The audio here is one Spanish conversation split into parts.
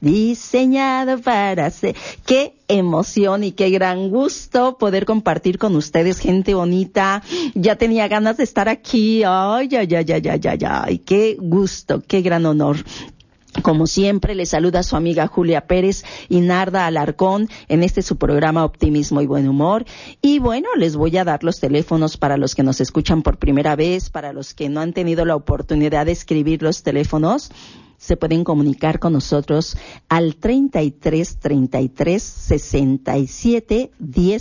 diseñado para ser. Qué emoción y qué gran gusto poder compartir con ustedes, gente bonita. Ya tenía ganas de estar aquí. Ay, ay, ay, ay, ay, ay, ay. Qué gusto, qué gran honor. Como siempre, le saluda su amiga Julia Pérez y Narda Alarcón en este su programa Optimismo y Buen Humor. Y bueno, les voy a dar los teléfonos para los que nos escuchan por primera vez, para los que no han tenido la oportunidad de escribir los teléfonos. Se pueden comunicar con nosotros al 33 33 67 1000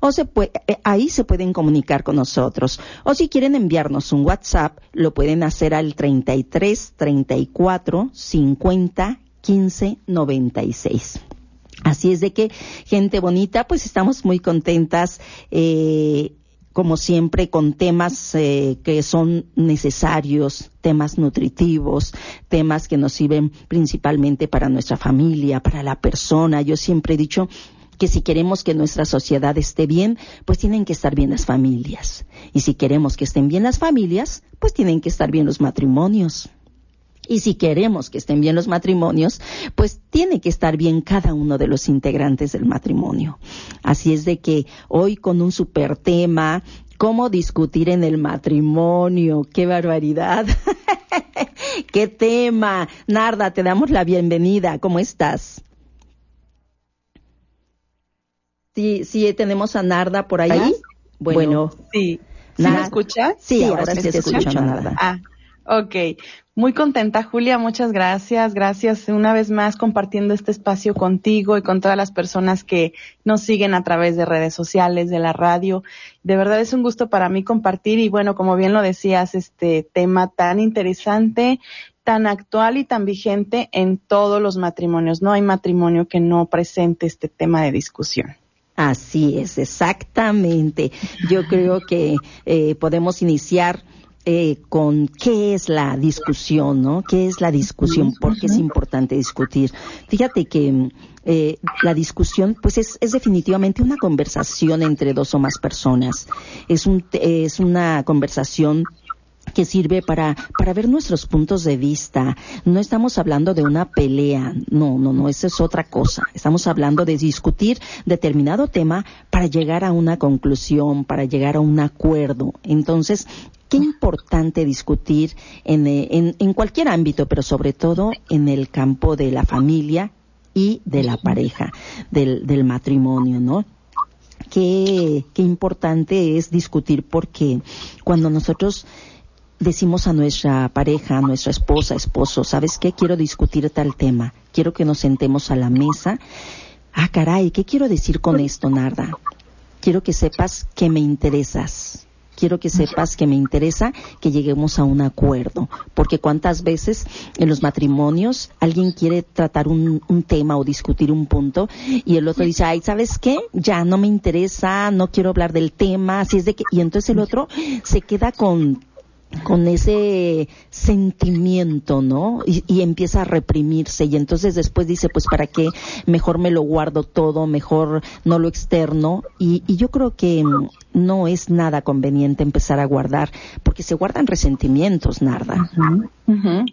o se eh, ahí se pueden comunicar con nosotros. O si quieren enviarnos un WhatsApp, lo pueden hacer al 33 34 50 15 96. Así es de que, gente bonita, pues estamos muy contentas. Eh, como siempre, con temas eh, que son necesarios, temas nutritivos, temas que nos sirven principalmente para nuestra familia, para la persona. Yo siempre he dicho que si queremos que nuestra sociedad esté bien, pues tienen que estar bien las familias. Y si queremos que estén bien las familias, pues tienen que estar bien los matrimonios. Y si queremos que estén bien los matrimonios, pues tiene que estar bien cada uno de los integrantes del matrimonio. Así es de que hoy con un super tema, cómo discutir en el matrimonio, qué barbaridad. qué tema. Narda, te damos la bienvenida. ¿Cómo estás? Sí, sí, tenemos a Narda por ahí. Bueno, sí. ¿Me escuchas? Sí, ahora, sí te escucho, Narda. Ah, ok. Muy contenta, Julia. Muchas gracias. Gracias una vez más compartiendo este espacio contigo y con todas las personas que nos siguen a través de redes sociales, de la radio. De verdad es un gusto para mí compartir y bueno, como bien lo decías, este tema tan interesante tan actual y tan vigente en todos los matrimonios. No hay matrimonio que no presente este tema de discusión. Así es, exactamente. Yo creo que eh, podemos iniciar eh, con qué es la discusión, ¿no? ¿Qué es la discusión? ¿Por qué es importante discutir? Fíjate que eh, la discusión, pues es, es, definitivamente una conversación entre dos o más personas. Es, un, es una conversación que sirve para, para ver nuestros puntos de vista. No estamos hablando de una pelea, no, no, no, esa es otra cosa. Estamos hablando de discutir determinado tema para llegar a una conclusión, para llegar a un acuerdo. Entonces, qué importante discutir en, en, en cualquier ámbito, pero sobre todo en el campo de la familia y de la pareja, del, del matrimonio, ¿no? Qué, qué importante es discutir porque cuando nosotros decimos a nuestra pareja, a nuestra esposa, esposo, ¿sabes qué? Quiero discutir tal tema. Quiero que nos sentemos a la mesa. Ah, caray, ¿qué quiero decir con esto, Narda? Quiero que sepas que me interesas. Quiero que sepas que me interesa que lleguemos a un acuerdo. Porque cuántas veces en los matrimonios alguien quiere tratar un, tema o discutir un punto y el otro dice, ay, ¿sabes qué? Ya no me interesa, no quiero hablar del tema, así es de que, y entonces el otro se queda con con ese sentimiento, ¿no? Y, empieza a reprimirse y entonces después dice, pues para qué, mejor me lo guardo todo, mejor no lo externo y, y yo creo que no es nada conveniente empezar a guardar porque se guardan resentimientos, Narda.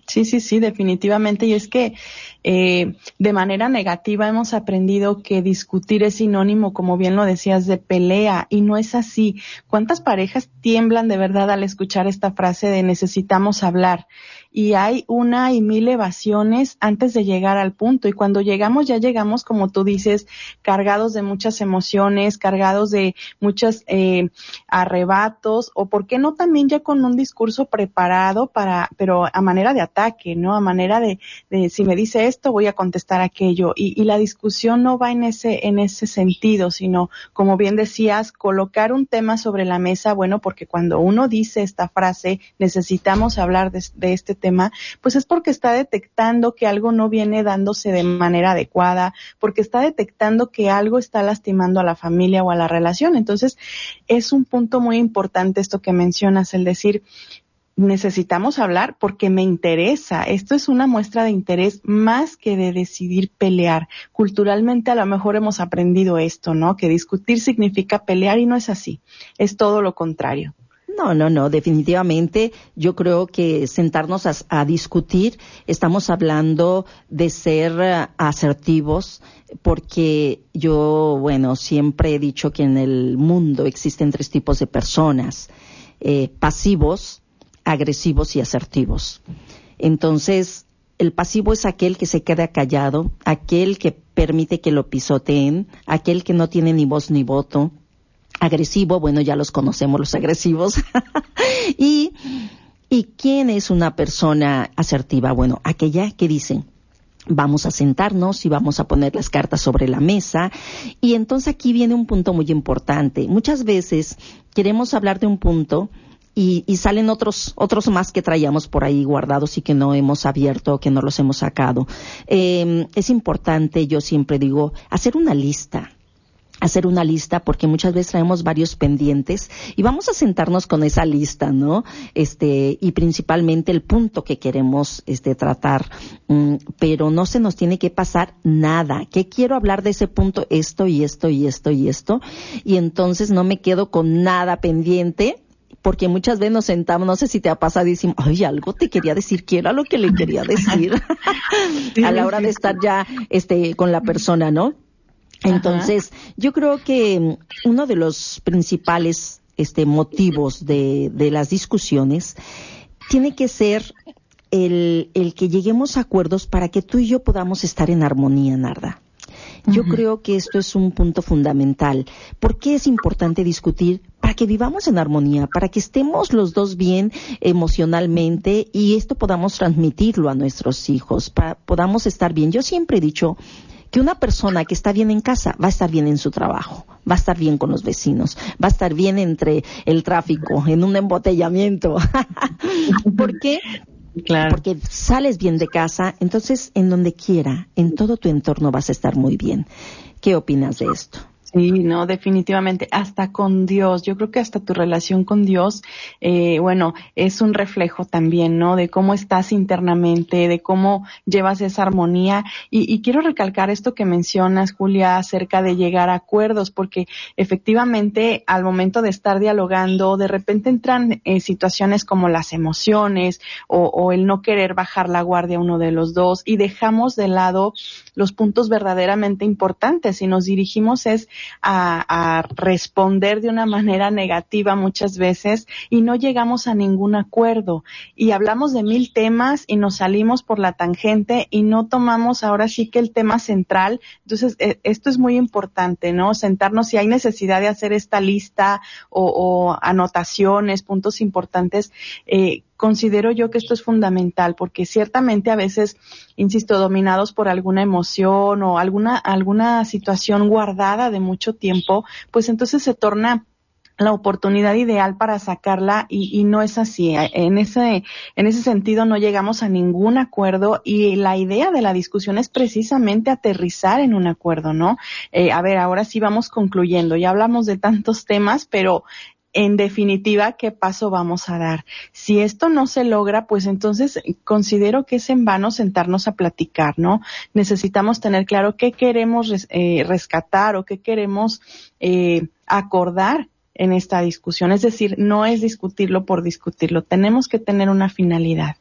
Sí, sí, sí, definitivamente. Y es que eh, de manera negativa hemos aprendido que discutir es sinónimo, como bien lo decías, de pelea y no es así. ¿Cuántas parejas tiemblan de verdad al escuchar esta frase de necesitamos hablar? Y hay una y mil evasiones antes de llegar al punto. Y cuando llegamos, ya llegamos, como tú dices, cargados de muchas emociones, cargados de muchos eh, arrebatos, o por qué no también ya con un discurso preparado para, pero a manera de ataque, ¿no? A manera de, de si me dice esto, voy a contestar aquello. Y, y la discusión no va en ese, en ese sentido, sino, como bien decías, colocar un tema sobre la mesa, bueno, porque cuando uno dice esta frase, necesitamos hablar de, de este tema, pues es porque está detectando que algo no viene dándose de manera adecuada, porque está detectando que algo está lastimando a la familia o a la relación. Entonces, es un punto muy importante esto que mencionas, el decir, necesitamos hablar porque me interesa. Esto es una muestra de interés más que de decidir pelear. Culturalmente a lo mejor hemos aprendido esto, ¿no? Que discutir significa pelear y no es así. Es todo lo contrario. No, no, no, definitivamente yo creo que sentarnos a, discutir, estamos hablando de ser uh, asertivos, porque yo, bueno, siempre he dicho que en el mundo existen tres tipos de personas, eh, pasivos, agresivos y asertivos. Entonces, el pasivo es aquel que se queda callado, aquel que permite que lo pisoteen, aquel que no tiene ni voz ni voto. Agresivo, bueno, ya los conocemos los agresivos. y, ¿Y quién es una persona asertiva? Bueno, aquella que dice, vamos a sentarnos y vamos a poner las cartas sobre la mesa. Y entonces aquí viene un punto muy importante. Muchas veces queremos hablar de un punto y, salen otros, otros más que traíamos por ahí guardados y que no hemos abierto, que no los hemos sacado. Em, es importante, yo siempre digo, hacer una lista hacer una lista porque muchas veces traemos varios pendientes y vamos a sentarnos con esa lista, ¿no? Este, y principalmente el punto que queremos este tratar, mm, pero no se nos tiene que pasar nada. ¿Qué quiero hablar de ese punto? Esto y esto y esto y esto. Y entonces no me quedo con nada pendiente porque muchas veces nos sentamos, no sé si te ha pasado y decimos, ay, algo te quería decir, ¿qué era lo que le quería decir? a la hora de estar ya este, con la persona, ¿no? Entonces, yo creo que uno de los principales este, motivos de, de las discusiones tiene que ser el, el que lleguemos a acuerdos para que tú y yo podamos estar en armonía, Narda. Yo creo que esto es un punto fundamental. ¿Por qué es importante discutir? Para que vivamos en armonía, para que estemos los dos bien emocionalmente y esto podamos transmitirlo a nuestros hijos, para podamos estar bien. Yo siempre he dicho que una persona que está bien en casa va a estar bien en su trabajo, va a estar bien con los vecinos, va a estar bien entre el tráfico, en un embotellamiento. ¿Por qué? Claro. Porque sales bien de casa, entonces en donde quiera, en todo tu entorno vas a estar muy bien. ¿Qué opinas de esto? Sí, no, definitivamente, hasta con Dios. Yo creo que hasta tu relación con Dios, eh, bueno, es un reflejo también, ¿no? De cómo estás internamente, de cómo llevas esa armonía. Y, y quiero recalcar esto que mencionas, Julia, acerca de llegar a acuerdos, porque efectivamente al momento de estar dialogando, de repente entran eh, situaciones como las emociones o, o el no querer bajar la guardia uno de los dos y dejamos de lado los puntos verdaderamente importantes y nos dirigimos es a, responder de una manera negativa muchas veces y no llegamos a ningún acuerdo. Y hablamos de mil temas y nos salimos por la tangente y no tomamos ahora sí que el tema central. Entonces, eh, esto es muy importante, ¿no? Sentarnos si hay necesidad de hacer esta lista o, anotaciones, puntos importantes, eh, considero yo que esto es fundamental porque ciertamente a veces, insisto, dominados por alguna emoción o alguna, alguna situación guardada de mucho tiempo, pues entonces se torna la oportunidad ideal para sacarla y, y, no es así. En ese, en ese sentido no llegamos a ningún acuerdo y la idea de la discusión es precisamente aterrizar en un acuerdo, ¿no? Eh, a ver, ahora sí vamos concluyendo. Ya hablamos de tantos temas, pero en definitiva, ¿qué paso vamos a dar? Si esto no se logra, pues entonces considero que es en vano sentarnos a platicar, ¿no? Necesitamos tener claro qué queremos eh, rescatar o qué queremos eh, acordar en esta discusión. Es decir, no es discutirlo por discutirlo, tenemos que tener una finalidad.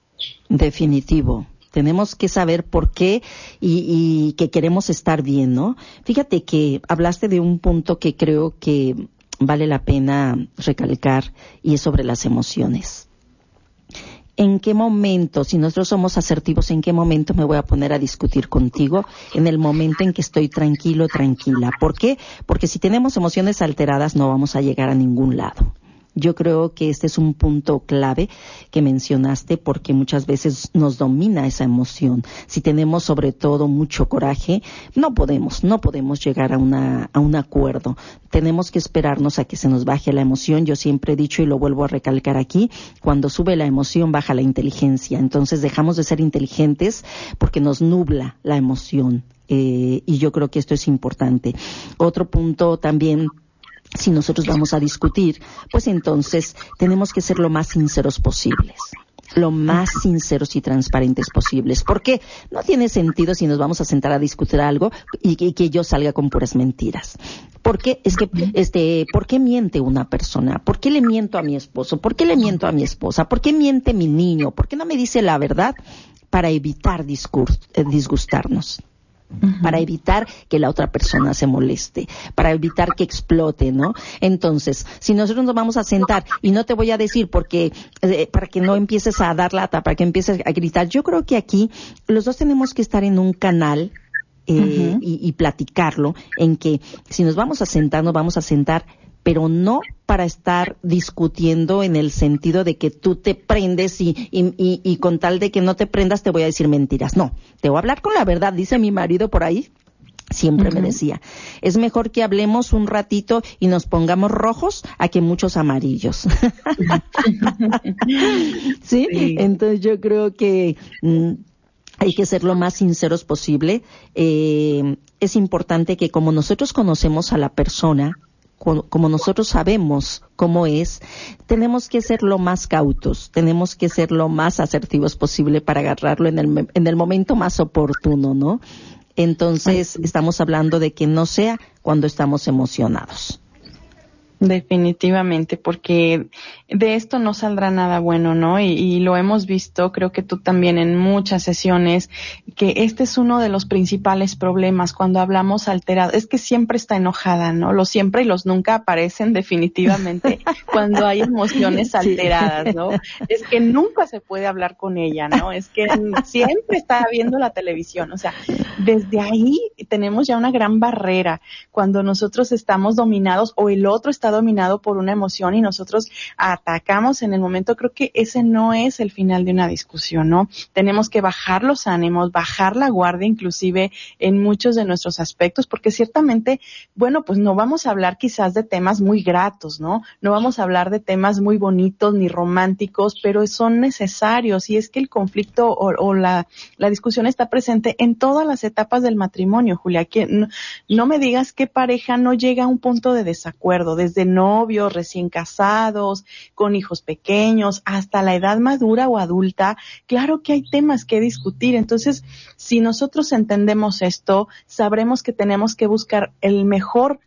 Definitivo tenemos que saber por qué y, y, que queremos estar bien, ¿no? Fíjate que hablaste de un punto que creo que vale la pena recalcar y es sobre las emociones. ¿En qué momento, si nosotros somos asertivos, en qué momento me voy a poner a discutir contigo? En el momento en que estoy tranquilo, tranquila. ¿Por qué? Porque si tenemos emociones alteradas no vamos a llegar a ningún lado. Yo creo que este es un punto clave que mencionaste porque muchas veces nos domina esa emoción. Si tenemos sobre todo mucho coraje, no podemos, no podemos llegar a, una, a un acuerdo. Tenemos que esperarnos a que se nos baje la emoción. Yo siempre he dicho y lo vuelvo a recalcar aquí, cuando sube la emoción baja la inteligencia. Entonces dejamos de ser inteligentes porque nos nubla la emoción. Eh, y yo creo que esto es importante. Otro punto también si nosotros vamos a discutir, pues entonces tenemos que ser lo más sinceros posibles lo más sinceros y transparentes posibles. Porque no tiene sentido si nos vamos a sentar a discutir algo y, que yo salga con puras mentiras. Porque es que, este, ¿por qué miente una persona? ¿Por qué le miento a mi esposo? ¿Por qué le miento a mi esposa? ¿Por qué miente mi niño? ¿Por qué no me dice la verdad? Para evitar para evitar que la otra persona se moleste, para evitar que explote, ¿no? Entonces, si nosotros nos vamos a sentar y no te voy a decir porque eh, para que no empieces a dar lata, para que empieces a gritar, yo creo que aquí los dos tenemos que estar en un canal eh, y, y platicarlo, en que si nos vamos a sentar, nos vamos a sentar pero no para estar discutiendo en el sentido de que tú te prendes y, y, y, con tal de que no te prendas te voy a decir mentiras. No, te voy a hablar con la verdad, dice mi marido por ahí. Siempre me decía, es mejor que hablemos un ratito y nos pongamos rojos a que muchos amarillos. ¿Sí? Entonces yo creo que mm, hay que ser lo más sinceros posible. Eh, es importante que como nosotros conocemos a la persona, como nosotros sabemos cómo es, tenemos que ser lo más cautos, tenemos que ser lo más asertivos posible para agarrarlo en el, en el momento más oportuno, ¿no? Entonces, estamos hablando de que no sea cuando estamos emocionados. Definitivamente, porque de esto no saldrá nada bueno, ¿no? Y, lo hemos visto, creo que tú también en muchas sesiones, que este es uno de los principales problemas cuando hablamos alterado. Es que siempre está enojada, ¿no? Los siempre y los nunca aparecen definitivamente cuando hay emociones alteradas, ¿no? Es que nunca se puede hablar con ella, ¿no? Es que siempre está viendo la televisión. O sea, desde ahí tenemos ya una gran barrera cuando nosotros estamos dominados o el otro está dominado por una emoción y nosotros atacamos en el momento, creo que ese no es el final de una discusión, ¿no? Tenemos que bajar los ánimos, bajar la guardia inclusive en muchos de nuestros aspectos, porque ciertamente, bueno, pues no vamos a hablar quizás de temas muy gratos, ¿no? No vamos a hablar de temas muy bonitos ni románticos, pero son necesarios y es que el conflicto o, la, la, discusión está presente en todas las etapas del matrimonio, Julia. Que no, no me digas qué pareja no llega a un punto de desacuerdo, desde de novios, recién casados, con hijos pequeños, hasta la edad madura o adulta, claro que hay temas que discutir. Entonces, si nosotros entendemos esto, sabremos que tenemos que buscar el mejor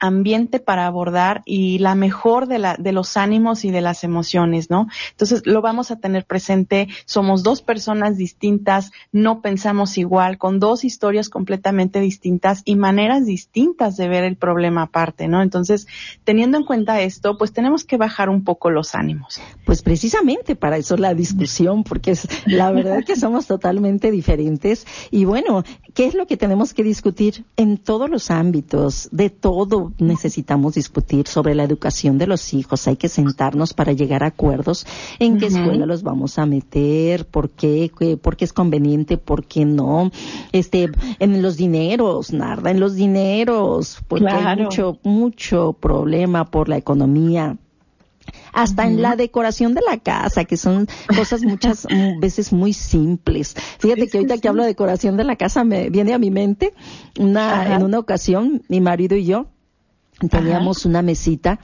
ambiente para abordar y la mejor de, la, de los ánimos y de las emociones, ¿no? Entonces lo vamos a tener presente, somos dos personas distintas, no pensamos igual, con dos historias completamente distintas y maneras distintas de ver el problema aparte, ¿no? Entonces, teniendo en cuenta esto, pues tenemos que bajar un poco los ánimos. Pues precisamente para eso la discusión, porque es la verdad que somos totalmente diferentes y bueno, ¿qué es lo que tenemos que discutir en todos los ámbitos, de todo necesitamos discutir sobre la educación de los hijos. Hay que sentarnos para llegar a acuerdos en qué escuela los vamos a meter, por qué, por qué es conveniente, por qué no. Este, en los dineros, Narda, en los dineros, porque hay mucho, mucho problema por la economía hasta en la decoración de la casa, que son cosas muchas veces muy simples. Fíjate que ahorita que hablo de decoración de la casa me viene a mi mente una, en una ocasión, mi marido y yo, teníamos una mesita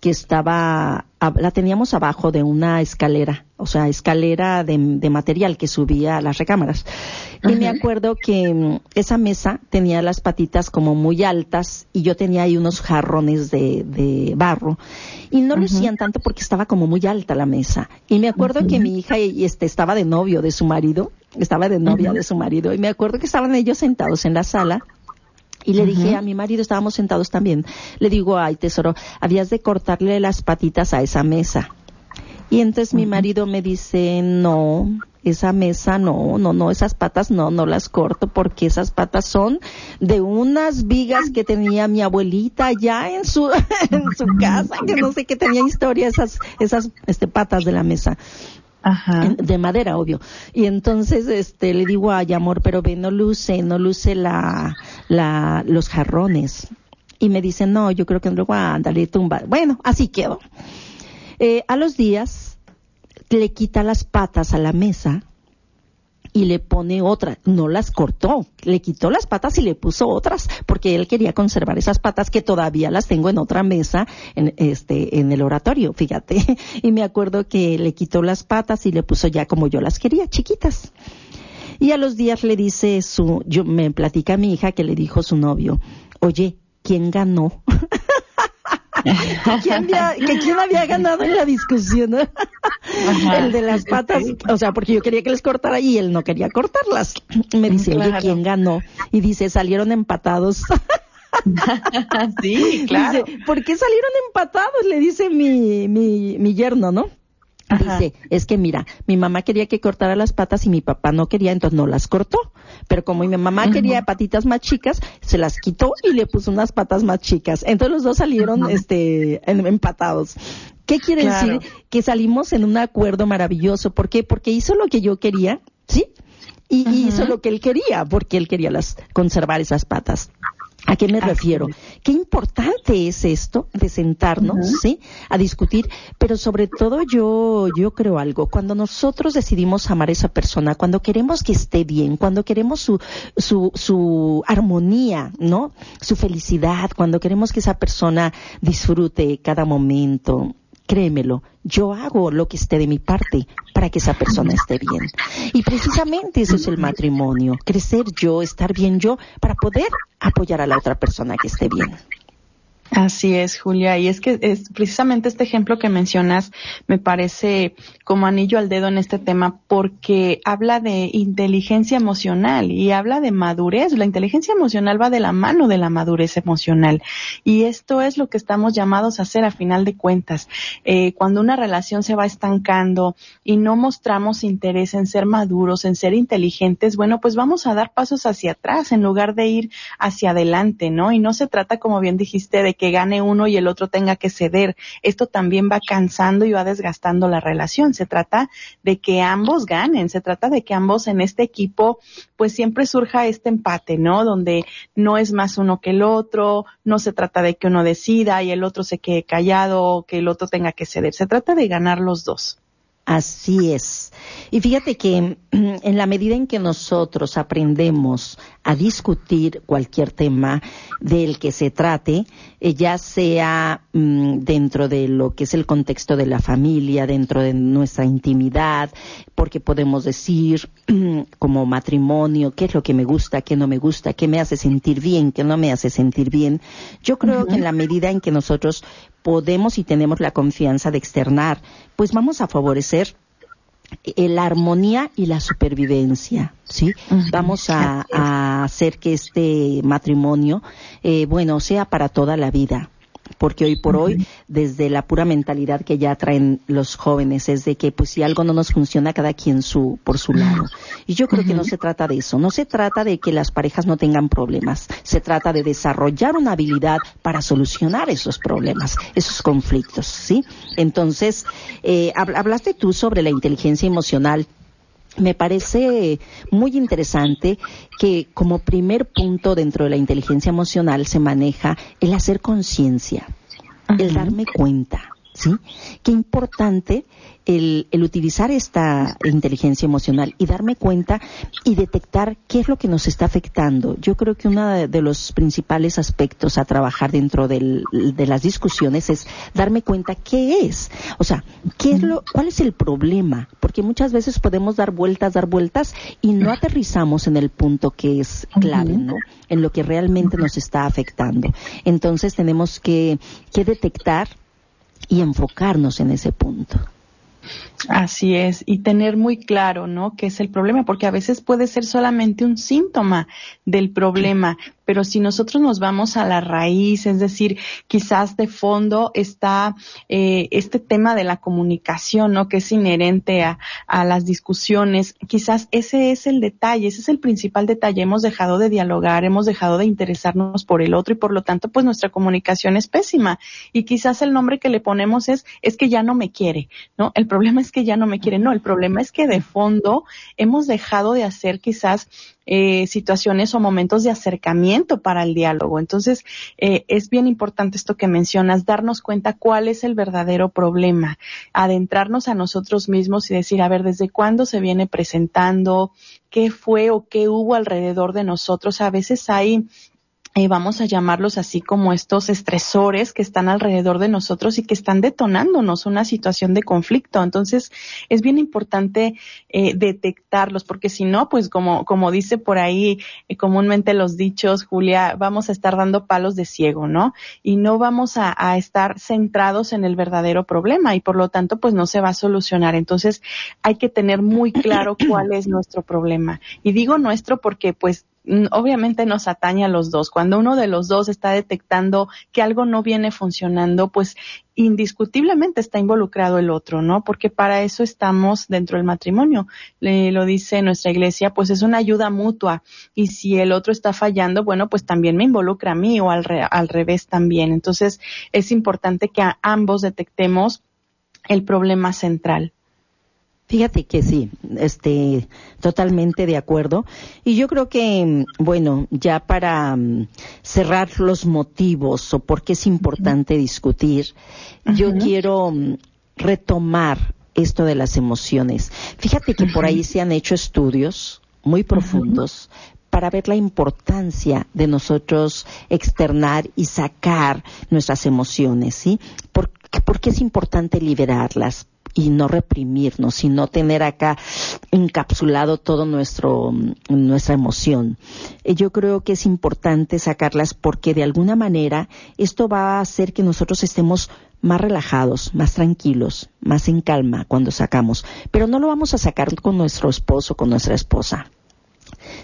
que estaba, la teníamos abajo de una escalera, o sea, escalera de, material que subía a las recámaras. Y me acuerdo que mm, esa mesa tenía las patitas como muy altas y yo tenía ahí unos jarrones de, barro y no lucían tanto porque estaba como muy alta la mesa. Y me acuerdo que mi hija este, estaba de novio de su marido, estaba de novia de su marido y me acuerdo que estaban ellos sentados en la sala y le dije a mi marido, estábamos sentados también, le digo, ay tesoro, habías de cortarle las patitas a esa mesa. Y entonces mi marido me dice, no, esa mesa no, no, no, esas patas no, no las corto porque esas patas son de unas vigas que tenía mi abuelita allá en su, en su casa, que no sé qué tenía historia esas, esas, este, patas de la mesa. Ajá. de madera, obvio. Y entonces, este, le digo, ay, amor, pero ve, no luce, no luce la, la, los jarrones. Y me dice, no, yo creo que no, ándale, tumba. Bueno, así quedó. Eh, a los días, le quita las patas a la mesa y le pone otra. No las cortó, le quitó las patas y le puso otras, porque él quería conservar esas patas que todavía las tengo en otra mesa, en este, en el oratorio, fíjate. Y me acuerdo que le quitó las patas y le puso ya como yo las quería, chiquitas. Y a los días le dice su, yo me platica a mi hija que le dijo su novio, oye, ¿quién ganó? ¿Quién había, que quién había ganado en la discusión? El de las patas, o sea, porque yo quería que les cortara y él no quería cortarlas. Me dice, oye. ¿quién ganó? Y dice, salieron empatados. sí, claro. Dice, ¿por qué salieron empatados? Le dice mi, mi, mi yerno, ¿no? Ajá. Dice, es que mira, mi mamá quería que cortara las patas y mi papá no quería, entonces no las cortó. Pero como mi mamá quería patitas más chicas, se las quitó y le puso unas patas más chicas. Entonces los dos salieron, este, en- empatados. ¿Qué quiere Claro. decir? Que salimos en un acuerdo maravilloso. ¿Por qué? Porque hizo lo que yo quería, ¿sí? Y, y hizo lo que él quería, porque él quería las, conservar esas patas. ¿A qué me Así refiero? Qué importante es esto de sentarnos, ¿sí? A discutir, pero sobre todo yo, yo creo algo. Cuando nosotros decidimos amar a esa persona, cuando queremos que esté bien, cuando queremos su, su, su armonía, ¿no? Su felicidad, cuando queremos que esa persona disfrute cada momento, créemelo, yo hago lo que esté de mi parte para que esa persona esté bien. Y precisamente eso es el matrimonio, crecer yo, estar bien yo, para poder apoyar a la otra persona que esté bien. Así es, Julia. Y es que es precisamente este ejemplo que mencionas me parece como anillo al dedo en este tema porque habla de inteligencia emocional y habla de madurez. La inteligencia emocional va de la mano de la madurez emocional. Y esto es lo que estamos llamados a hacer a final de cuentas. Eh, cuando una relación se va estancando y no mostramos interés en ser maduros, en ser inteligentes, bueno, pues vamos a dar pasos hacia atrás en lugar de ir hacia adelante, ¿no? Y no se trata, como bien dijiste, de que gane uno y el otro tenga que ceder. Esto también va cansando y va desgastando la relación. Se trata de que ambos ganen, se trata de que ambos en este equipo pues siempre surja este empate, ¿no? Donde no es más uno que el otro, no se trata de que uno decida y el otro se quede callado o que el otro tenga que ceder. Se trata de ganar los dos. Así es. Y fíjate que en la medida en que nosotros aprendemos a discutir cualquier tema del que se trate, eh, ya sea mm, dentro de lo que es el contexto de la familia, dentro de nuestra intimidad, porque podemos decir como matrimonio, qué es lo que me gusta, qué no me gusta, qué me hace sentir bien, qué no me hace sentir bien. Yo creo que en la medida en que nosotros podemos y tenemos la confianza de externar, pues vamos a favorecer la armonía y la supervivencia, ¿sí? Vamos a, a hacer que este matrimonio, eh, bueno, sea para toda la vida. Porque hoy por hoy, desde la pura mentalidad que ya traen los jóvenes, es de que pues si algo no nos funciona, cada quien su, por su lado. Y yo creo que no se trata de eso. No se trata de que las parejas no tengan problemas. Se trata de desarrollar una habilidad para solucionar esos problemas, esos conflictos, ¿sí? Entonces, eh, hab- hablaste tú sobre la inteligencia emocional. Me parece muy interesante que como primer punto dentro de la inteligencia emocional se maneja el hacer conciencia, el darme cuenta, ¿sí? Qué importante el, el utilizar esta inteligencia emocional y darme cuenta y detectar qué es lo que nos está afectando. Yo creo que uno de, los principales aspectos a trabajar dentro del- de las discusiones es darme cuenta qué es. O sea, qué es lo, cuál es el problema. Porque muchas veces podemos dar vueltas, dar vueltas y no aterrizamos en el punto que es clave, ¿no? En lo que realmente nos está afectando. Entonces tenemos que, que detectar y enfocarnos en ese punto. Así es, y tener muy claro, ¿no? qué es el problema, porque a veces puede ser solamente un síntoma del problema, pero si nosotros nos vamos a la raíz, es decir, quizás de fondo está eh, este tema de la comunicación, ¿no? Que es inherente a, a las discusiones. Quizás ese es el detalle, ese es el principal detalle. Hemos dejado de dialogar, hemos dejado de interesarnos por el otro y por lo tanto, pues nuestra comunicación es pésima. Y quizás el nombre que le ponemos es, es que ya no me quiere, ¿no? El problema es que ya no me quiere, no, el problema es que de fondo hemos dejado de hacer quizás eh, situaciones o momentos de acercamiento para el diálogo. Entonces, eh, es bien importante esto que mencionas, darnos cuenta cuál es el verdadero problema, adentrarnos a nosotros mismos y decir, a ver, ¿desde cuándo se viene presentando? ¿Qué fue o qué hubo alrededor de nosotros? A veces hay eh, vamos a llamarlos así como estos estresores que están alrededor de nosotros y que están detonándonos una situación de conflicto. Entonces, es bien importante eh, detectarlos, porque si no, pues como, como dice por ahí eh, comúnmente los dichos, Julia, vamos a estar dando palos de ciego, ¿no? Y no vamos a, a estar centrados en el verdadero problema y por lo tanto, pues no se va a solucionar. Entonces, hay que tener muy claro cuál es nuestro problema. Y digo nuestro porque, pues, obviamente nos atañe a los dos. Cuando uno de los dos está detectando que algo no viene funcionando, pues indiscutiblemente está involucrado el otro, ¿no? Porque para eso estamos dentro del matrimonio. Le, lo dice nuestra iglesia, pues es una ayuda mutua. Y si el otro está fallando, bueno, pues también me involucra a mí o al, al revés también. Entonces es importante que ambos detectemos el problema central. Fíjate que sí, este, totalmente de acuerdo. Y yo creo que, bueno, ya para mm, cerrar los motivos o por qué es importante discutir, yo quiero mm, retomar esto de las emociones. Fíjate que por ahí se han hecho estudios muy profundos para ver la importancia de nosotros externar y sacar nuestras emociones, ¿sí? ¿Por, ¿Por qué es importante liberarlas? Y no reprimirnos, sino tener acá encapsulado todo nuestro nuestra emoción. Eh, yo creo que es importante sacarlas porque de alguna manera esto va a hacer que nosotros estemos más relajados, más tranquilos, más en calma cuando sacamos, pero no lo vamos a sacar con nuestro esposo, con nuestra esposa.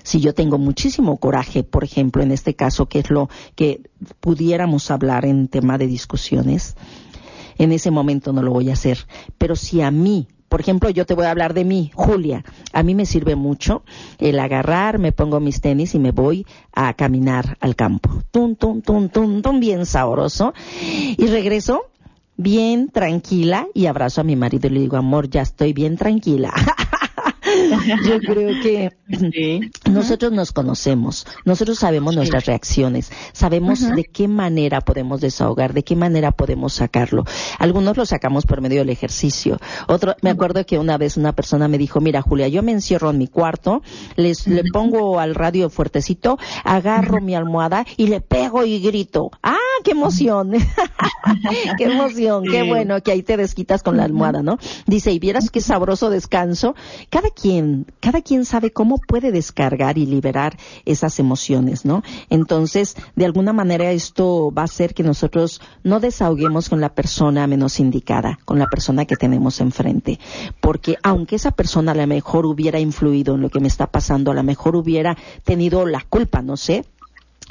Si yo tengo muchísimo coraje, por ejemplo, en este caso, que es lo que pudiéramos hablar en tema de discusiones, en ese momento no lo voy a hacer. Pero si a mí, por ejemplo, yo te voy a hablar de mí, Julia, a mí me sirve mucho el agarrar, me pongo mis tenis y me voy a caminar al campo. Tum, tum, tum, tum, tum, bien sabroso. Y regreso bien tranquila y abrazo a mi marido y le digo, amor, ya estoy bien tranquila. Yo creo que nosotros nos conocemos, nosotros sabemos nuestras reacciones, sabemos de qué manera podemos desahogar, de qué manera podemos sacarlo. Algunos lo sacamos por medio del ejercicio. Otro, me acuerdo que una vez una persona me dijo, mira Julia, yo me encierro en mi cuarto, les, le pongo al radio fuertecito, agarro mi almohada y le pego y grito. ¡Ah, qué emoción! ¡Qué emoción! ¡Qué bueno que ahí te desquitas con la almohada, ¿no? Dice, y vieras qué sabroso descanso. Cada quien, cada quien sabe cómo puede descargar y liberar esas emociones, ¿no? Entonces, de alguna manera esto va a hacer que nosotros no desahoguemos con la persona menos indicada, con la persona que tenemos enfrente. Porque aunque esa persona a lo mejor hubiera influido en lo que me está pasando, a lo mejor hubiera tenido la culpa, no sé,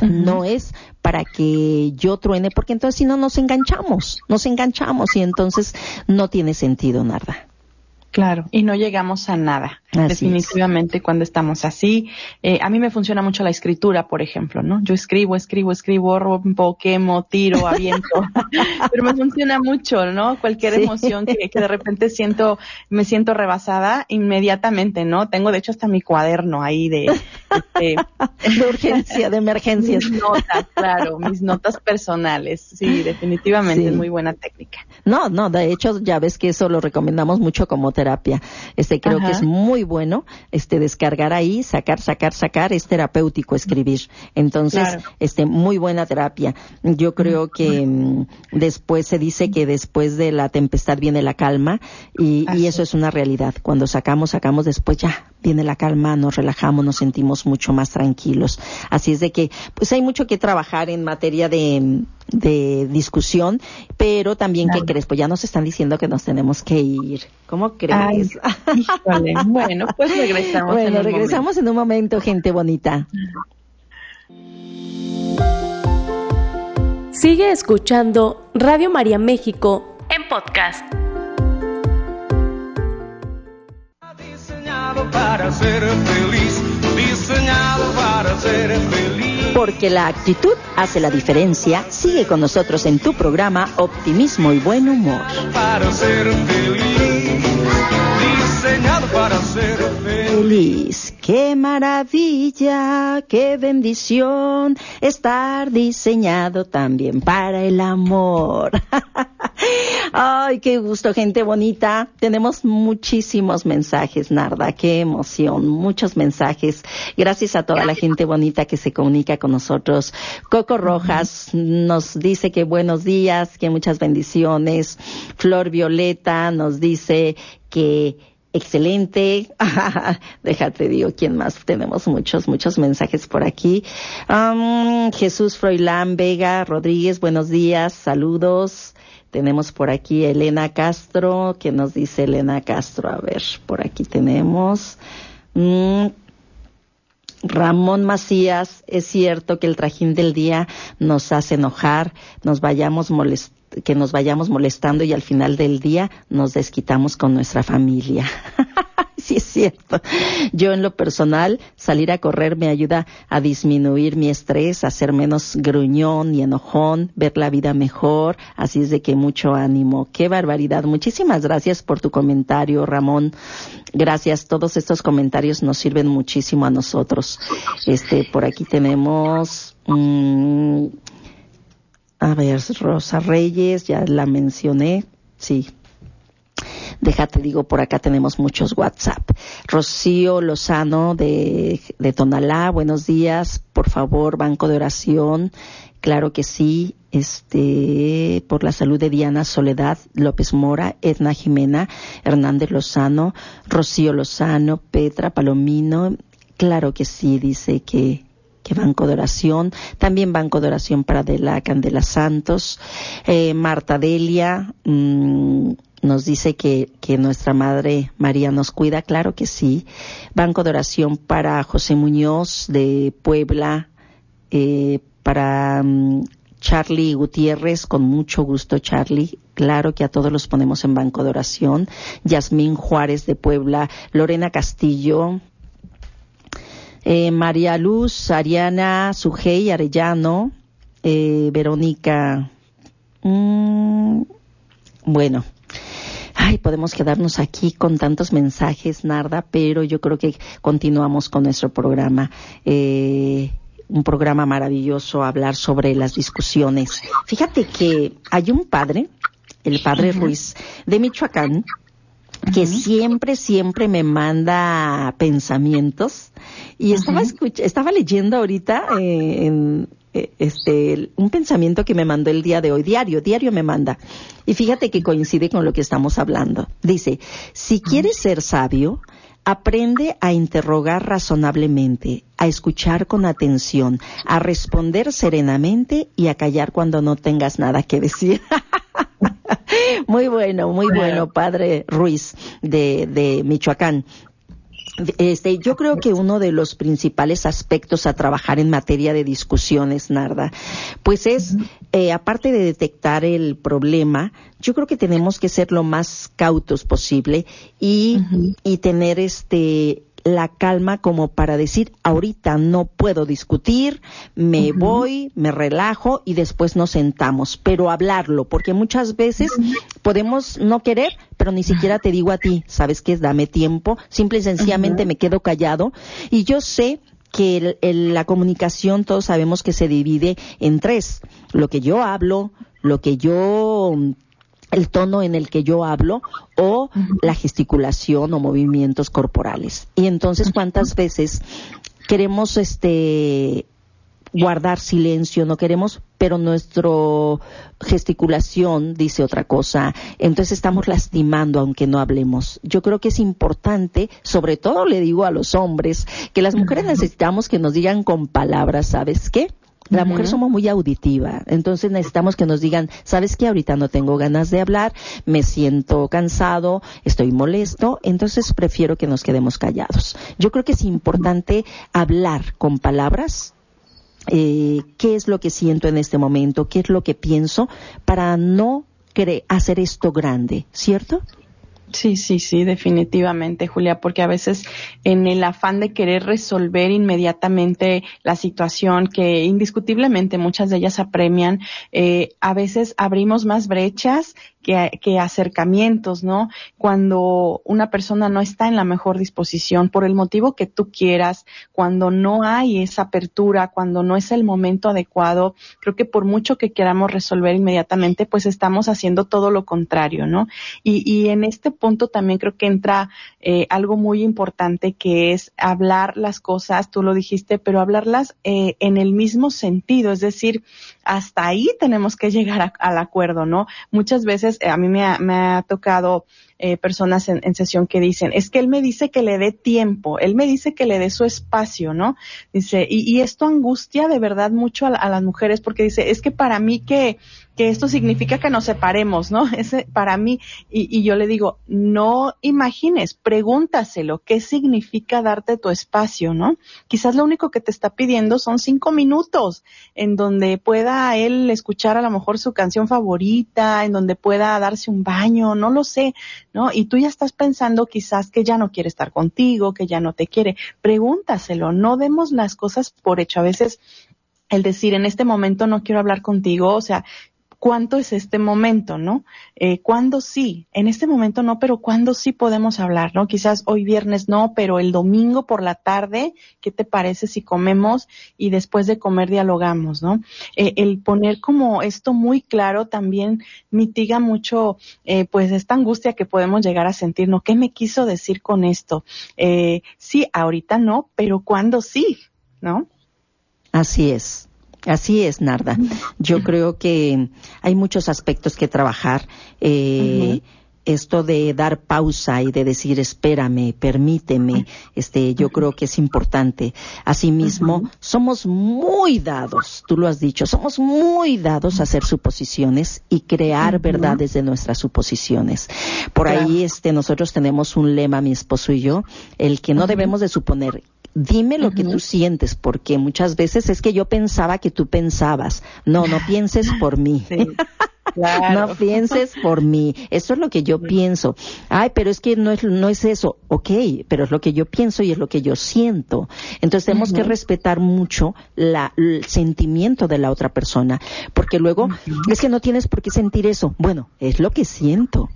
no es para que yo truene, porque entonces si no nos enganchamos, nos enganchamos y entonces no tiene sentido nada. Claro, y no llegamos a nada. Definitivamente cuando estamos así. Eh, a mí me funciona mucho la escritura, por ejemplo, ¿no? Yo escribo, escribo, escribo, rompo, quemo, tiro, aviento. Pero me funciona mucho, ¿no? Cualquier emoción que, que, de repente siento, me siento rebasada inmediatamente, ¿no? Tengo de hecho hasta mi cuaderno ahí de, este, de urgencia, de emergencias. Mis notas, claro, mis notas personales. Sí, definitivamente es muy buena técnica. No, no, de hecho ya ves que eso lo recomendamos mucho como terapia. Este creo que es muy bueno este descargar ahí, sacar, sacar, sacar, es terapéutico escribir. Entonces, este muy buena terapia. Yo creo que mm, después se dice que después de la tempestad viene la calma y, y eso es una realidad. Cuando sacamos, sacamos después ya viene la calma, nos relajamos, nos sentimos mucho más tranquilos. Así es de que, pues hay mucho que trabajar en materia de, de discusión, pero también, ¿qué crees? Pues ya nos están diciendo que nos tenemos que ir. ¿Cómo crees? Bueno, pues regresamos. Bueno, regresamos en un momento, gente bonita. Sigue escuchando Radio María México en podcast. Diseñado para ser feliz, diseñado para ser feliz. Porque la actitud hace la diferencia. Sigue con nosotros en tu programa Optimismo y Buen Humor. Para ser feliz, diseñado para ser feliz. Qué maravilla, qué bendición estar diseñado también para el amor. Ay, qué gusto, gente bonita. Tenemos muchísimos mensajes, Narda, qué emoción, muchos mensajes. Gracias a toda la gente bonita que se comunica con nosotros. Coco Rojas nos dice que buenos días, que muchas bendiciones. Flor Violeta nos dice que excelente. Déjate, digo, ¿quién más? Tenemos muchos, muchos mensajes por aquí. Um, Jesús Froilán Vega Rodríguez, buenos días, saludos. Tenemos por aquí Elena Castro, que nos dice Elena Castro? A ver, por aquí tenemos. Mm, Ramón Macías, es cierto que el trajín del día nos hace enojar, nos vayamos molest que nos vayamos molestando y al final del día nos desquitamos con nuestra familia. sí es cierto. Yo en lo personal, salir a correr me ayuda a disminuir mi estrés, a ser menos gruñón y enojón, ver la vida mejor, así es de que mucho ánimo. Qué barbaridad. Muchísimas gracias por tu comentario, Ramón. Gracias. Todos estos comentarios nos sirven muchísimo a nosotros. Este, por aquí tenemos, mm, a ver, Rosa Reyes, ya la mencioné. Sí. Déjate, digo, por acá tenemos muchos WhatsApp. Rocío Lozano de, de Tonalá, buenos días. Por favor, banco de oración. Claro que sí. Este, por la salud de Diana Soledad López Mora, Edna Jimena, Hernández Lozano, Rocío Lozano, Petra Palomino. Claro que sí, dice que que Banco de Oración, también Banco de Oración para de la Candela Santos, eh, Marta Delia mm, nos dice que, que nuestra Madre María nos cuida, claro que sí, Banco de Oración para José Muñoz de Puebla, eh, para mm, Charlie Gutiérrez, con mucho gusto Charlie, claro que a todos los ponemos en banco de oración, Yasmín Juárez de Puebla, Lorena Castillo, eh, María Luz, Ariana, Sujei, Arellano, eh, Verónica. Mm, bueno, ay, podemos quedarnos aquí con tantos mensajes, Narda, pero yo creo que continuamos con nuestro programa. Eh, un programa maravilloso, hablar sobre las discusiones. Fíjate que hay un padre, el padre Ruiz, de Michoacán, que siempre, siempre me manda pensamientos. Y estaba, estaba leyendo ahorita eh, en, eh, este, un pensamiento que me mandó el día de hoy, diario, diario me manda. Y fíjate que coincide con lo que estamos hablando. Dice, si quieres ser sabio, Aprende a interrogar razonablemente, a escuchar con atención, a responder serenamente y a callar cuando no tengas nada que decir. muy bueno, muy bueno, padre Ruiz de, de Michoacán. Este, yo creo que uno de los principales aspectos a trabajar en materia de discusiones, Narda, pues es, eh, aparte de detectar el problema, yo creo que tenemos que ser lo más cautos posible y, y tener este la calma como para decir, ahorita no puedo discutir, me voy, me relajo y después nos sentamos, pero hablarlo, porque muchas veces podemos no querer, pero ni siquiera te digo a ti, ¿sabes qué? Dame tiempo, simple y sencillamente me quedo callado. Y yo sé que la comunicación todos sabemos que se divide en tres, lo que yo hablo, lo que yo el tono en el que yo hablo o la gesticulación o movimientos corporales. Y entonces, ¿cuántas veces queremos este guardar silencio, no queremos, pero nuestro gesticulación dice otra cosa. Entonces estamos lastimando aunque no hablemos. Yo creo que es importante, sobre todo le digo a los hombres, que las mujeres necesitamos que nos digan con palabras, ¿sabes qué? La mujer somos muy auditiva, entonces necesitamos que nos digan, ¿sabes qué? Ahorita no tengo ganas de hablar, me siento cansado, estoy molesto, entonces prefiero que nos quedemos callados. Yo creo que es importante hablar con palabras, eh, qué es lo que siento en este momento, qué es lo que pienso, para no hacer esto grande, ¿cierto? Sí, sí, sí, definitivamente, Julia, porque a veces en el afán de querer resolver inmediatamente la situación que indiscutiblemente muchas de ellas apremian, eh, a veces abrimos más brechas que, acercamientos, ¿no? Cuando una persona no está en la mejor disposición, por el motivo que tú quieras, cuando no hay esa apertura, cuando no es el momento adecuado, creo que por mucho que queramos resolver inmediatamente, pues estamos haciendo todo lo contrario, ¿no? Y, y en este punto también creo que entra eh, algo muy importante que es hablar las cosas, tú lo dijiste, pero hablarlas eh, en el mismo sentido, es decir, hasta ahí tenemos que llegar al acuerdo, ¿no? Muchas veces eh, a mí me ha, tocado eh, personas en, sesión que dicen, es que él me dice que le dé tiempo, él me dice que le dé su espacio, ¿no? Dice, y, esto angustia de verdad mucho a, las mujeres porque dice, es que para mí que que esto significa que nos separemos, ¿no? Ese para mí, y, y, yo le digo, no imagines, pregúntaselo, ¿qué significa darte tu espacio, no? Quizás lo único que te está pidiendo son cinco minutos en donde pueda él escuchar a lo mejor su canción favorita, en donde pueda darse un baño, no lo sé, ¿no? Y tú ya estás pensando quizás que ya no quiere estar contigo, que ya no te quiere. Pregúntaselo, no demos las cosas por hecho. A veces el decir en este momento no quiero hablar contigo, o sea, cuánto es este momento, ¿no? Eh, ¿Cuándo sí? En este momento no, pero ¿cuándo sí podemos hablar, ¿no? Quizás hoy viernes no, pero el domingo por la tarde, ¿qué te parece si comemos y después de comer dialogamos, ¿no? Eh, el poner como esto muy claro también mitiga mucho, eh, pues, esta angustia que podemos llegar a sentir, ¿no? ¿Qué me quiso decir con esto? Eh, sí, ahorita no, pero ¿cuándo sí? ¿No? Así es. Así es, Narda. Yo creo que hay muchos aspectos que trabajar. Eh, esto de dar pausa y de decir espérame, permíteme, este, yo creo que es importante. Asimismo, somos muy dados, tú lo has dicho, somos muy dados a hacer suposiciones y crear verdades de nuestras suposiciones. Por ahí, este, nosotros tenemos un lema, mi esposo y yo, el que no debemos de suponer dime lo que tú sientes, porque muchas veces es que yo pensaba que tú pensabas. No, no pienses por mí. no pienses por mí. Eso es lo que yo pienso. Ay, pero es que no es, no es eso. Ok, pero es lo que yo pienso y es lo que yo siento. Entonces tenemos que respetar mucho la, el sentimiento de la otra persona, porque luego es que no tienes por qué sentir eso. Bueno, es lo que siento.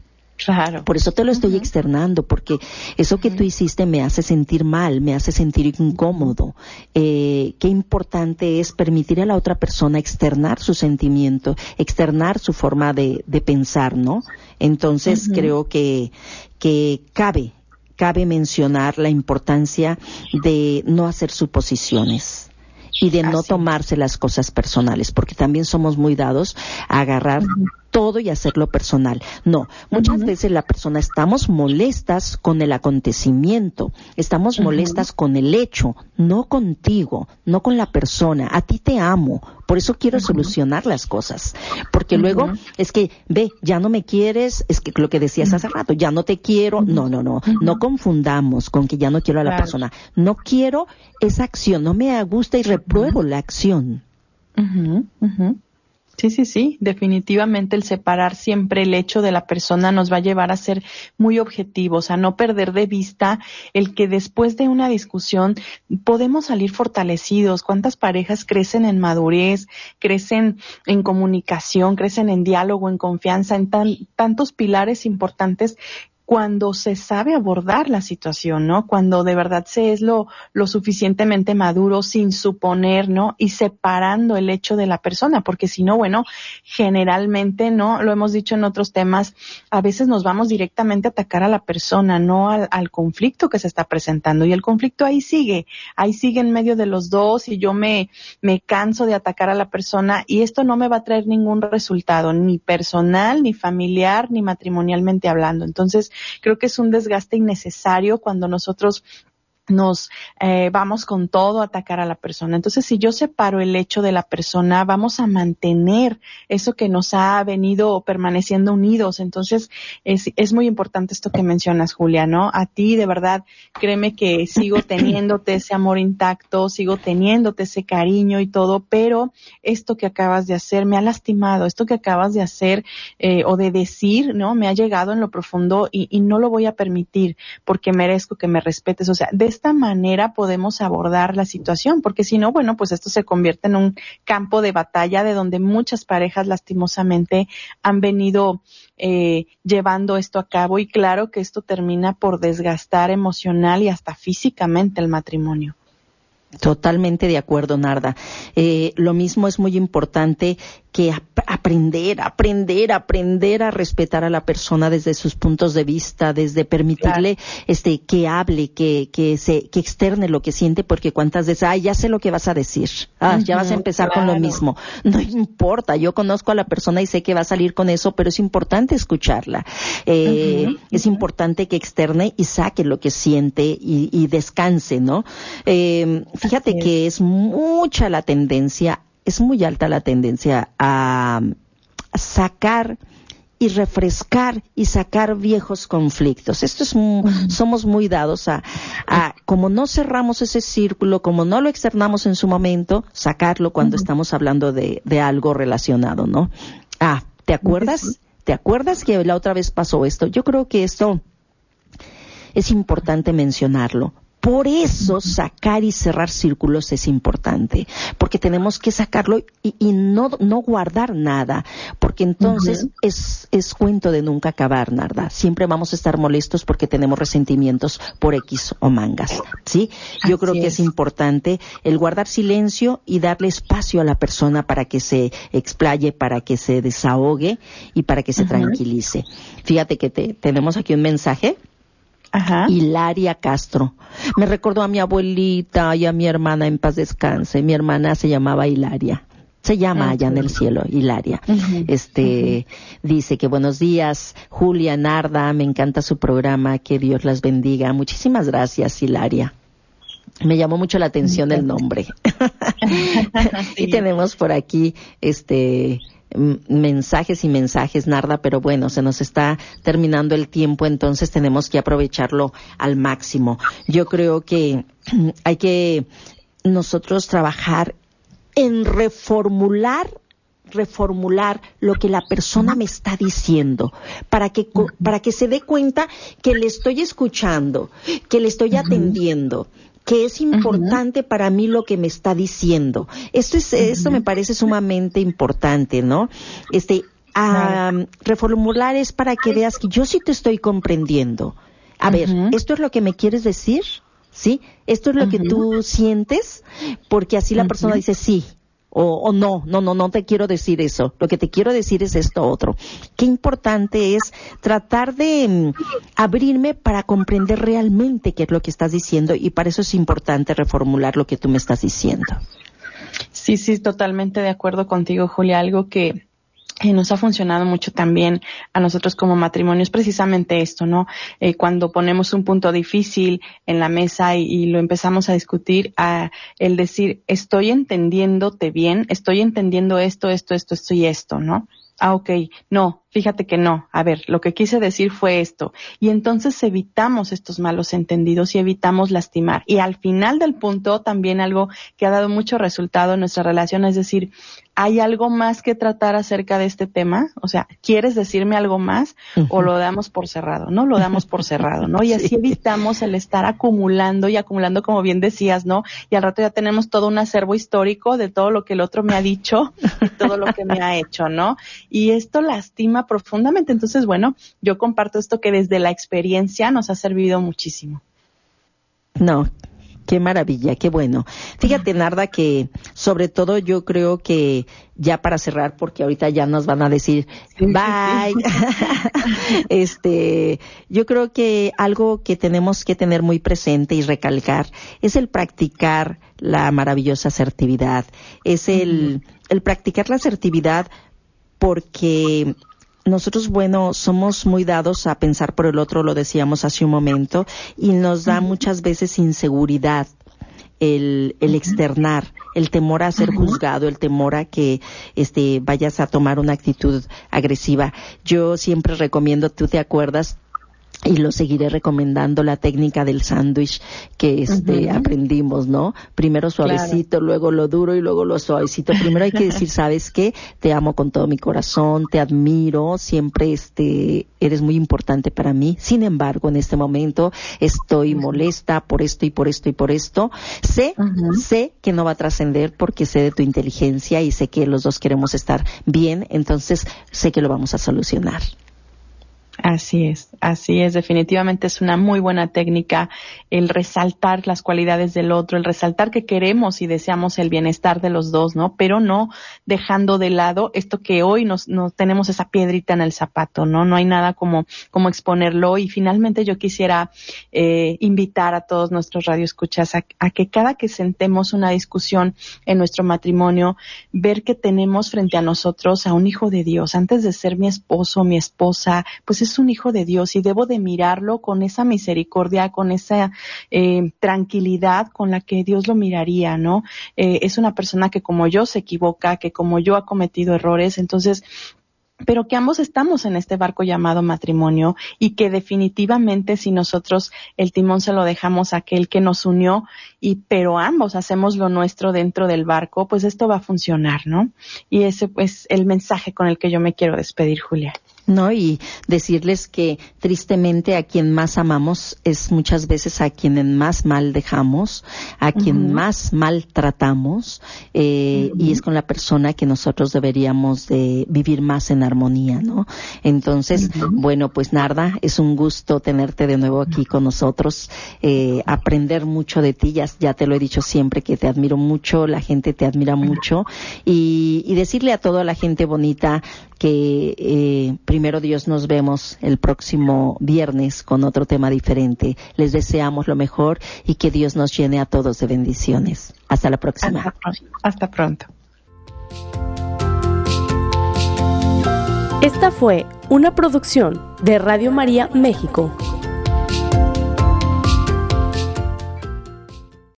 Claro. Por eso te lo estoy externando, porque eso que tú hiciste me hace sentir mal, me hace sentir incómodo. Eh, qué importante es permitir a la otra persona externar su sentimiento, externar su forma de, de pensar, ¿no? Entonces creo que, que cabe, cabe mencionar la importancia de no hacer suposiciones y de no tomarse las cosas personales, porque también somos muy dados a agarrar todo y hacerlo personal. No, muchas veces la persona estamos molestas con el acontecimiento, estamos molestas con el hecho, no contigo, no con la persona. A ti te amo, por eso quiero solucionar las cosas. Porque luego es que, ve, ya no me quieres, es que lo que decías hace rato, ya no te quiero. No, no, no, no confundamos con que ya no quiero a la persona. No quiero esa acción, no me gusta y repruebo la acción. Sí, sí, sí, definitivamente el separar siempre el hecho de la persona nos va a llevar a ser muy objetivos, a no perder de vista el que después de una discusión podemos salir fortalecidos. ¿Cuántas parejas crecen en madurez, crecen en comunicación, crecen en diálogo, en confianza, en tantos pilares importantes cuando se sabe abordar la situación, ¿no? Cuando de verdad se es lo, lo suficientemente maduro sin suponer, ¿no? Y separando el hecho de la persona, porque si no, bueno, generalmente, ¿no? Lo hemos dicho en otros temas, a veces nos vamos directamente a atacar a la persona, no al, al conflicto que se está presentando. Y el conflicto ahí sigue, ahí sigue en medio de los dos y yo me, me canso de atacar a la persona y esto no me va a traer ningún resultado, ni personal, ni familiar, ni matrimonialmente hablando. Entonces, Creo que es un desgaste innecesario cuando nosotros nos eh, vamos con todo a atacar a la persona. Entonces, si yo separo el hecho de la persona, vamos a mantener eso que nos ha venido permaneciendo unidos. Entonces, es, es muy importante esto que mencionas, Julia, ¿no? A ti, de verdad, créeme que sigo teniéndote ese amor intacto, sigo teniéndote ese cariño y todo, pero esto que acabas de hacer me ha lastimado, esto que acabas de hacer eh, o de decir, ¿no? Me ha llegado en lo profundo y, y no lo voy a permitir porque merezco que me respetes. O sea, de esta manera podemos abordar la situación, porque si no, bueno, pues esto se convierte en un campo de batalla de donde muchas parejas lastimosamente han venido eh, llevando esto a cabo y claro que esto termina por desgastar emocional y hasta físicamente el matrimonio. Totalmente de acuerdo, Narda. Eh, lo mismo es muy importante que aprender, aprender, aprender a respetar a la persona desde sus puntos de vista, desde permitirle este que hable, que, que se, que externe lo que siente, porque cuántas veces, ay, ya sé lo que vas a decir, ah, ya vas a empezar con lo mismo. No importa, yo conozco a la persona y sé que va a salir con eso, pero es importante escucharla. Eh, es importante que externe y saque lo que siente y, y descanse, ¿no? Eh, fíjate que es mucha la tendencia es muy alta la tendencia a sacar y refrescar y sacar viejos conflictos. Esto es, somos muy dados a, a, como no cerramos ese círculo, como no lo externamos en su momento, sacarlo cuando estamos hablando de, de, algo relacionado, ¿no? Ah, ¿te acuerdas? ¿Te acuerdas que la otra vez pasó esto? Yo creo que esto es importante mencionarlo, por eso sacar y cerrar círculos es importante, porque tenemos que sacarlo y, y no, no guardar nada, porque entonces uh -huh. es, es cuento de nunca acabar, nada. Siempre vamos a estar molestos porque tenemos resentimientos por X o mangas, ¿sí? Yo Así creo que es. es importante el guardar silencio y darle espacio a la persona para que se explaye, para que se desahogue y para que se uh -huh. tranquilice. Fíjate que te, tenemos aquí un mensaje Ajá. Hilaria Castro. Me recordó a mi abuelita y a mi hermana en paz descanse. Mi hermana se llamaba Hilaria. Se llama ah, allá en el cielo, Hilaria. Uh -huh. Este, uh -huh. dice que buenos días, Julia Narda, me encanta su programa, que Dios las bendiga. Muchísimas gracias, Hilaria. Me llamó mucho la atención el nombre. sí. Y tenemos por aquí, este, mensajes y mensajes, Narda, pero bueno, se nos está terminando el tiempo, entonces tenemos que aprovecharlo al máximo. Yo creo que hay que nosotros trabajar en reformular reformular lo que la persona me está diciendo para que para que se dé cuenta que le estoy escuchando, que le estoy atendiendo, que es importante uh -huh. para mí lo que me está diciendo. Esto es, uh -huh. esto me parece sumamente importante, ¿no? Este, a, reformular es para que veas que yo sí te estoy comprendiendo. A ver, ¿esto es lo que me quieres decir? ¿Sí? ¿Esto es lo que tú sientes? Porque así la persona dice, sí, o, o, no, no, no, no te quiero decir eso. Lo que te quiero decir es esto otro. Qué importante es tratar de um, abrirme para comprender realmente qué es lo que estás diciendo y para eso es importante reformular lo que tú me estás diciendo. Sí, sí, totalmente de acuerdo contigo, Julia. Algo que eh, nos ha funcionado mucho también a nosotros como matrimonio es precisamente esto, ¿no? Eh, cuando ponemos un punto difícil en la mesa y, y lo empezamos a discutir, a el decir, estoy entendiéndote bien, estoy entendiendo esto, esto, esto, esto y esto, ¿no? Ah, ok, no, fíjate que no. A ver, lo que quise decir fue esto. Y entonces evitamos estos malos entendidos y evitamos lastimar. Y al final del punto, también algo que ha dado mucho resultado en nuestra relación es decir, ¿hay algo más que tratar acerca de este tema? O sea, ¿quieres decirme algo más? O lo damos por cerrado, ¿no? Lo damos por cerrado, ¿no? Y así evitamos el estar acumulando y acumulando, como bien decías, ¿no? Y al rato ya tenemos todo un acervo histórico de todo lo que el otro me ha dicho y todo lo que me ha hecho, ¿no? Y esto lastima profundamente. Entonces, bueno, yo comparto esto que desde la experiencia nos ha servido muchísimo. No, Qué maravilla, qué bueno. Fíjate, Narda, que sobre todo yo creo que ya para cerrar, porque ahorita ya nos van a decir bye. este, yo creo que algo que tenemos que tener muy presente y recalcar es el practicar la maravillosa asertividad. Es el, el practicar la asertividad porque nosotros, bueno, somos muy dados a pensar por el otro, lo decíamos hace un momento, y nos da muchas veces inseguridad el, el externar, el temor a ser juzgado, el temor a que este vayas a tomar una actitud agresiva. Yo siempre recomiendo, tú te acuerdas, y lo seguiré recomendando la técnica del sándwich que este aprendimos, ¿no? Primero suavecito, luego lo duro y luego lo suavecito. Primero hay que decir, ¿sabes qué? Te amo con todo mi corazón, te admiro, siempre este eres muy importante para mí. Sin embargo, en este momento estoy molesta por esto y por esto y por esto. Sé, sé que no va a trascender porque sé de tu inteligencia y sé que los dos queremos estar bien, entonces sé que lo vamos a solucionar. Así es, así es. Definitivamente es una muy buena técnica el resaltar las cualidades del otro, el resaltar que queremos y deseamos el bienestar de los dos, ¿no? Pero no dejando de lado esto que hoy nos, nos tenemos esa piedrita en el zapato, ¿no? No hay nada como, como exponerlo. Y finalmente yo quisiera eh, invitar a todos nuestros radioescuchas a, a que cada que sentemos una discusión en nuestro matrimonio, ver que tenemos frente a nosotros a un hijo de Dios. Antes de ser mi esposo, mi esposa, pues es es un hijo de Dios y debo de mirarlo con esa misericordia, con esa eh, tranquilidad con la que Dios lo miraría, ¿no? Eh, es una persona que como yo se equivoca, que como yo ha cometido errores, entonces pero que ambos estamos en este barco llamado matrimonio y que definitivamente si nosotros el timón se lo dejamos a aquel que nos unió y pero ambos hacemos lo nuestro dentro del barco, pues esto va a funcionar, ¿no? Y ese es pues, el mensaje con el que yo me quiero despedir, Julia. ¿No? Y decirles que tristemente a quien más amamos es muchas veces a quien más mal dejamos, a quien más mal tratamos, eh, y es con la persona que nosotros deberíamos de vivir más en armonía, ¿no? Entonces, bueno, pues Narda, es un gusto tenerte de nuevo aquí con nosotros, eh, aprender mucho de ti, ya, ya, te lo he dicho siempre que te admiro mucho, la gente te admira mucho, y, y decirle a toda la gente bonita que eh, primero Dios nos vemos el próximo viernes con otro tema diferente. Les deseamos lo mejor y que Dios nos llene a todos de bendiciones. Hasta la próxima. Hasta, pronto. Esta fue una producción de Radio María México.